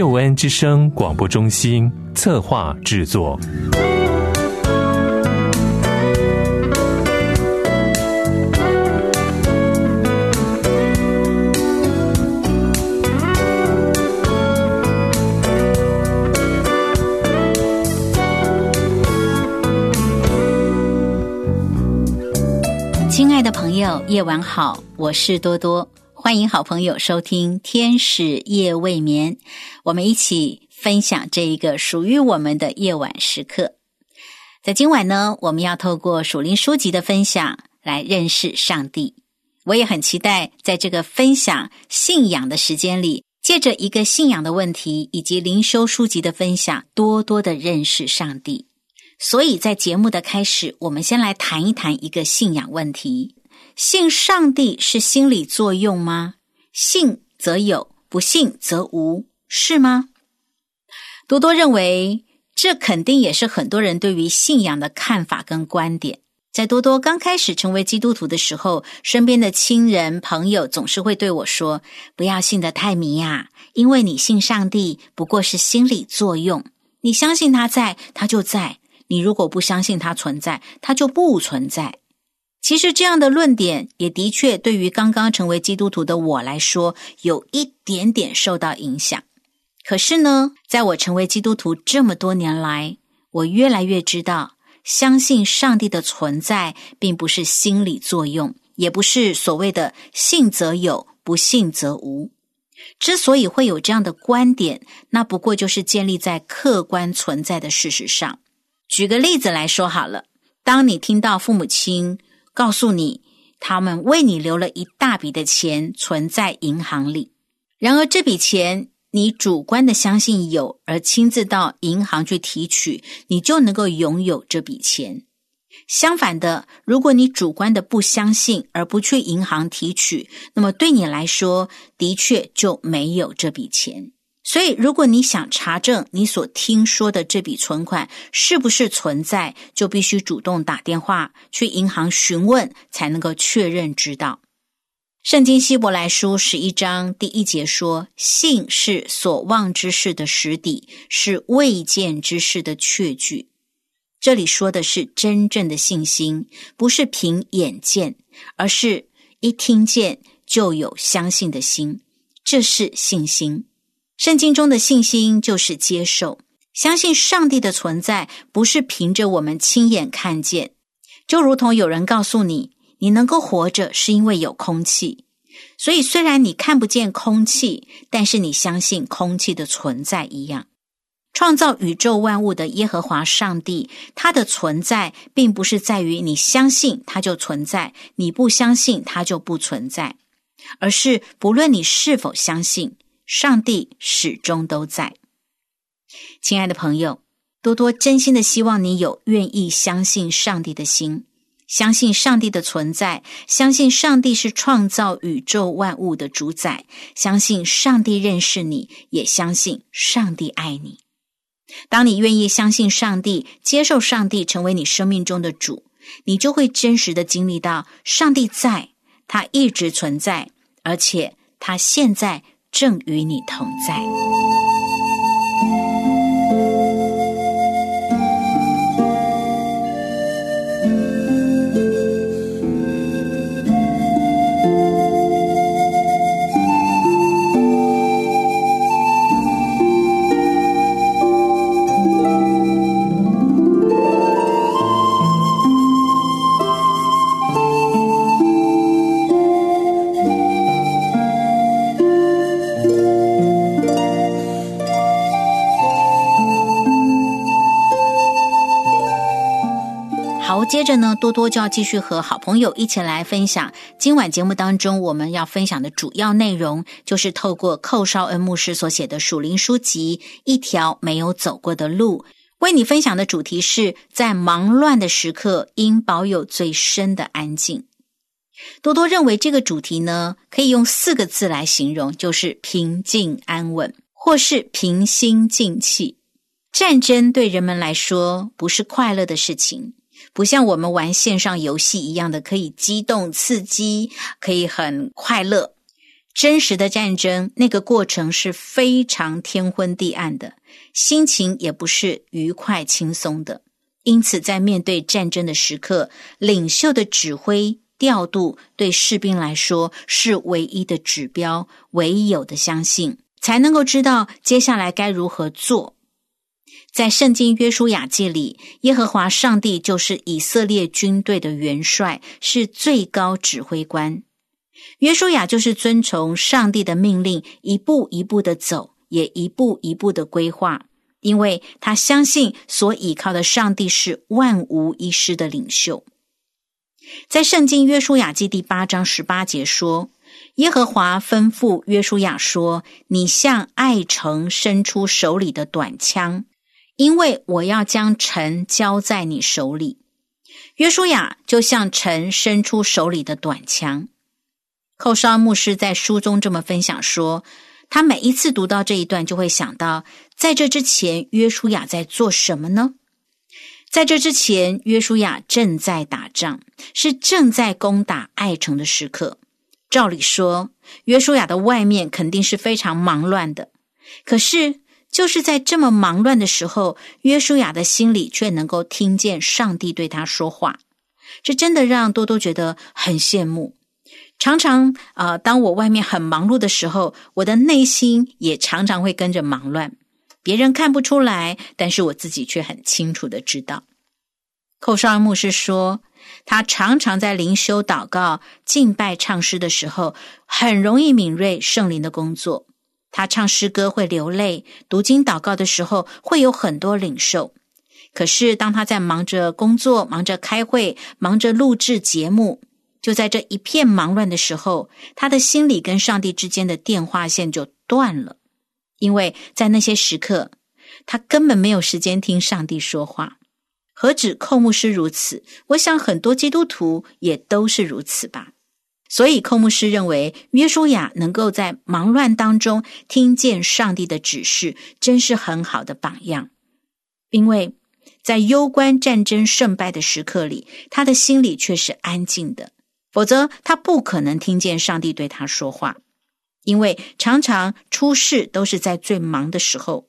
救恩之声广播中心策划制作。亲爱的朋友，夜晚好，我是多多。欢迎好朋友收听《天使夜未眠》，我们一起分享这一个属于我们的夜晚时刻。在今晚呢，我们要透过属灵书籍的分享来认识上帝。我也很期待在这个分享信仰的时间里，借着一个信仰的问题以及灵修书籍的分享，多多的认识上帝。所以在节目的开始，我们先来谈一谈一个信仰问题。信上帝是心理作用吗？信则有，不信则无，是吗？多多认为，这肯定也是很多人对于信仰的看法跟观点。在多多刚开始成为基督徒的时候，身边的亲人朋友总是会对我说：“不要信得太迷啊，因为你信上帝不过是心理作用，你相信他在，他就在；你如果不相信他存在，他就不存在。”其实这样的论点也的确对于刚刚成为基督徒的我来说有一点点受到影响。可是呢，在我成为基督徒这么多年来，我越来越知道，相信上帝的存在并不是心理作用，也不是所谓的信则有，不信则无。之所以会有这样的观点，那不过就是建立在客观存在的事实上。举个例子来说好了，当你听到父母亲。告诉你，他们为你留了一大笔的钱存在银行里。然而，这笔钱你主观的相信有，而亲自到银行去提取，你就能够拥有这笔钱。相反的，如果你主观的不相信，而不去银行提取，那么对你来说，的确就没有这笔钱。所以，如果你想查证你所听说的这笔存款是不是存在，就必须主动打电话去银行询问，才能够确认知道。圣经希伯来书十一章第一节说：“信是所望之事的实底，是未见之事的确据。”这里说的是真正的信心，不是凭眼见，而是一听见就有相信的心，这是信心。圣经中的信心就是接受、相信上帝的存在，不是凭着我们亲眼看见。就如同有人告诉你，你能够活着是因为有空气，所以虽然你看不见空气，但是你相信空气的存在一样。创造宇宙万物的耶和华上帝，他的存在并不是在于你相信他就存在，你不相信他就不存在，而是不论你是否相信。上帝始终都在，亲爱的朋友，多多真心的希望你有愿意相信上帝的心，相信上帝的存在，相信上帝是创造宇宙万物的主宰，相信上帝认识你，也相信上帝爱你。当你愿意相信上帝，接受上帝成为你生命中的主，你就会真实的经历到上帝在，他一直存在，而且他现在。正与你同在。多多就要继续和好朋友一起来分享今晚节目当中我们要分享的主要内容，就是透过寇绍恩牧师所写的属灵书籍《一条没有走过的路》，为你分享的主题是在忙乱的时刻应保有最深的安静。多多认为这个主题呢，可以用四个字来形容，就是平静安稳，或是平心静气。战争对人们来说不是快乐的事情。不像我们玩线上游戏一样的可以激动刺激，可以很快乐。真实的战争那个过程是非常天昏地暗的，心情也不是愉快轻松的。因此，在面对战争的时刻，领袖的指挥调度对士兵来说是唯一的指标，唯有的相信才能够知道接下来该如何做。在圣经约书亚记里，耶和华上帝就是以色列军队的元帅，是最高指挥官。约书亚就是遵从上帝的命令，一步一步的走，也一步一步的规划，因为他相信所倚靠的上帝是万无一失的领袖。在圣经约书亚记第八章十八节说：“耶和华吩咐约书亚说：你向爱城伸出手里的短枪。”因为我要将城交在你手里，约书亚就向城伸出手里的短枪。寇绍牧师在书中这么分享说：他每一次读到这一段，就会想到，在这之前，约书亚在做什么呢？在这之前，约书亚正在打仗，是正在攻打爱城的时刻。照理说，约书亚的外面肯定是非常忙乱的，可是。就是在这么忙乱的时候，约书亚的心里却能够听见上帝对他说话，这真的让多多觉得很羡慕。常常啊，当我外面很忙碌的时候，我的内心也常常会跟着忙乱。别人看不出来，但是我自己却很清楚的知道。寇绍尔牧师说，他常常在灵修、祷告、敬拜、唱诗的时候，很容易敏锐圣灵的工作。他唱诗歌会流泪，读经祷告的时候会有很多领受。可是当他在忙着工作、忙着开会、忙着录制节目，就在这一片忙乱的时候，他的心里跟上帝之间的电话线就断了。因为在那些时刻，他根本没有时间听上帝说话。何止寇牧师如此？我想很多基督徒也都是如此吧。所以，寇牧师认为，约书亚能够在忙乱当中听见上帝的指示，真是很好的榜样。因为在攸关战争胜败的时刻里，他的心里却是安静的，否则他不可能听见上帝对他说话。因为常常出事都是在最忙的时候，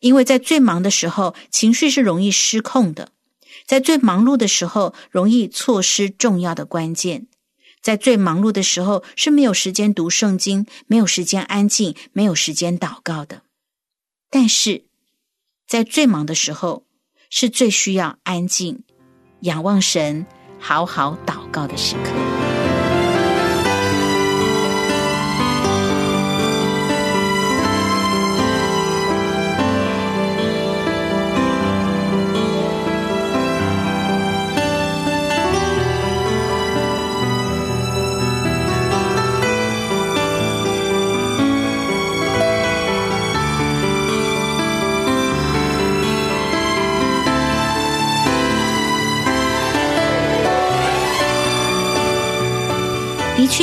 因为在最忙的时候，情绪是容易失控的，在最忙碌的时候，容易错失重要的关键。在最忙碌的时候是没有时间读圣经，没有时间安静，没有时间祷告的。但是，在最忙的时候，是最需要安静、仰望神、好好祷告的时刻。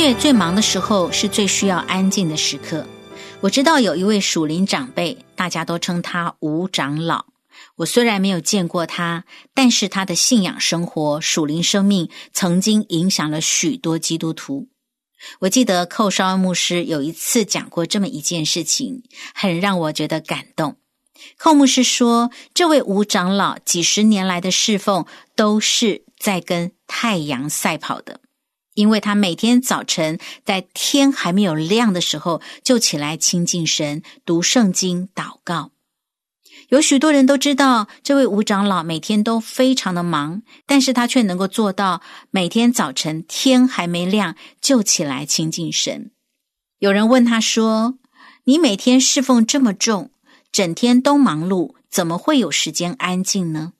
却最忙的时候是最需要安静的时刻。我知道有一位属灵长辈，大家都称他吴长老。我虽然没有见过他，但是他的信仰生活、属灵生命曾经影响了许多基督徒。我记得寇绍恩牧师有一次讲过这么一件事情，很让我觉得感动。寇牧师说，这位吴长老几十年来的侍奉都是在跟太阳赛跑的。因为他每天早晨在天还没有亮的时候就起来亲近神、读圣经、祷告。有许多人都知道这位吴长老每天都非常的忙，但是他却能够做到每天早晨天还没亮就起来亲近神。有人问他说：“你每天侍奉这么重，整天都忙碌，怎么会有时间安静呢？”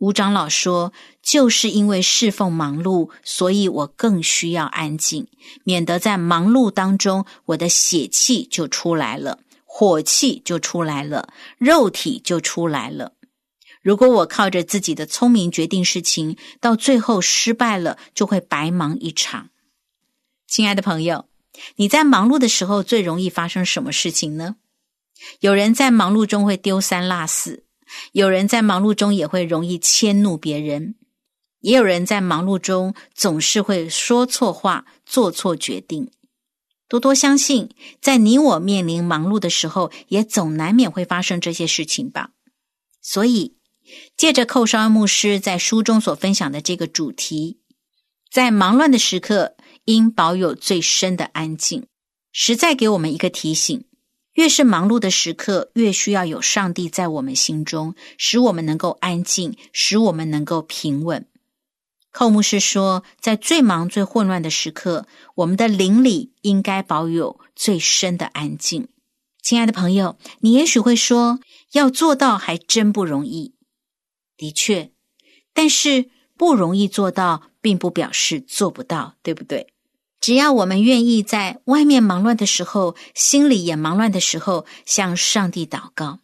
吴长老说：“就是因为侍奉忙碌，所以我更需要安静，免得在忙碌当中，我的血气就出来了，火气就出来了，肉体就出来了。如果我靠着自己的聪明决定事情，到最后失败了，就会白忙一场。”亲爱的朋友，你在忙碌的时候最容易发生什么事情呢？有人在忙碌中会丢三落四。有人在忙碌中也会容易迁怒别人，也有人在忙碌中总是会说错话、做错决定。多多相信，在你我面临忙碌的时候，也总难免会发生这些事情吧。所以，借着寇绍恩牧师在书中所分享的这个主题，在忙乱的时刻，应保有最深的安静，实在给我们一个提醒。越是忙碌的时刻，越需要有上帝在我们心中，使我们能够安静，使我们能够平稳。寇牧师说，在最忙、最混乱的时刻，我们的灵里应该保有最深的安静。亲爱的朋友，你也许会说，要做到还真不容易。的确，但是不容易做到，并不表示做不到，对不对？只要我们愿意在外面忙乱的时候，心里也忙乱的时候，向上帝祷告，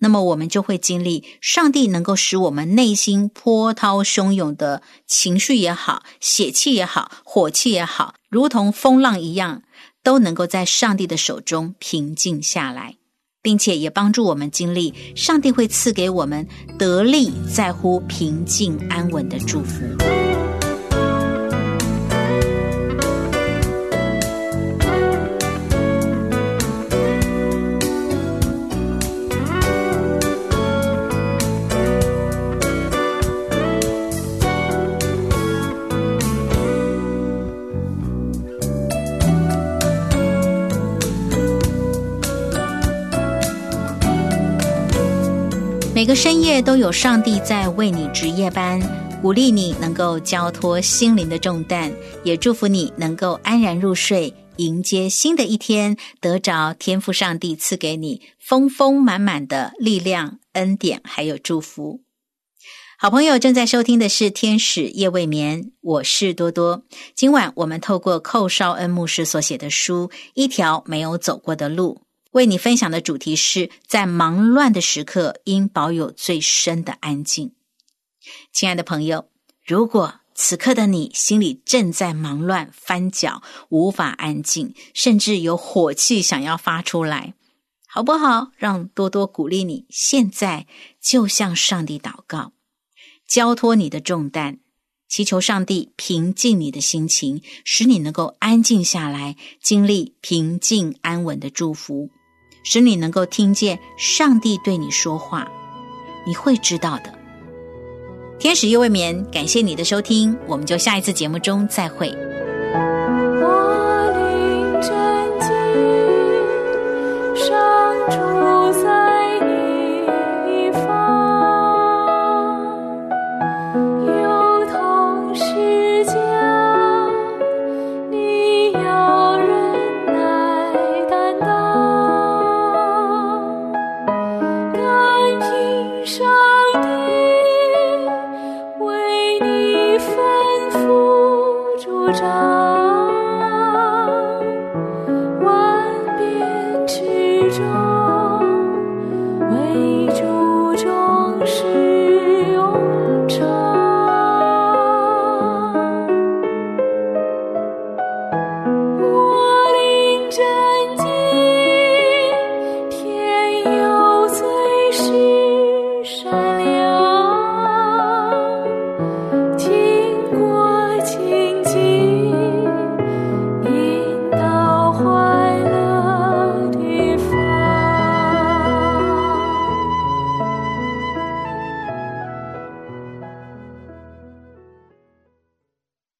那么我们就会经历上帝能够使我们内心波涛汹涌的情绪也好、血气也好、火气也好，如同风浪一样，都能够在上帝的手中平静下来，并且也帮助我们经历上帝会赐给我们得力在乎平静安稳的祝福。每个深夜都有上帝在为你值夜班，鼓励你能够交托心灵的重担，也祝福你能够安然入睡，迎接新的一天，得着天赋上帝赐给你丰丰满满的力量、恩典还有祝福。好朋友正在收听的是《天使夜未眠》，我是多多。今晚我们透过寇绍恩牧师所写的书《一条没有走过的路》。为你分享的主题是在忙乱的时刻，应保有最深的安静。亲爱的朋友，如果此刻的你心里正在忙乱翻搅，无法安静，甚至有火气想要发出来，好不好？让多多鼓励你，现在就向上帝祷告，交托你的重担，祈求上帝平静你的心情，使你能够安静下来，经历平静安稳的祝福。使你能够听见上帝对你说话，你会知道的。天使夜未眠，感谢你的收听，我们就下一次节目中再会。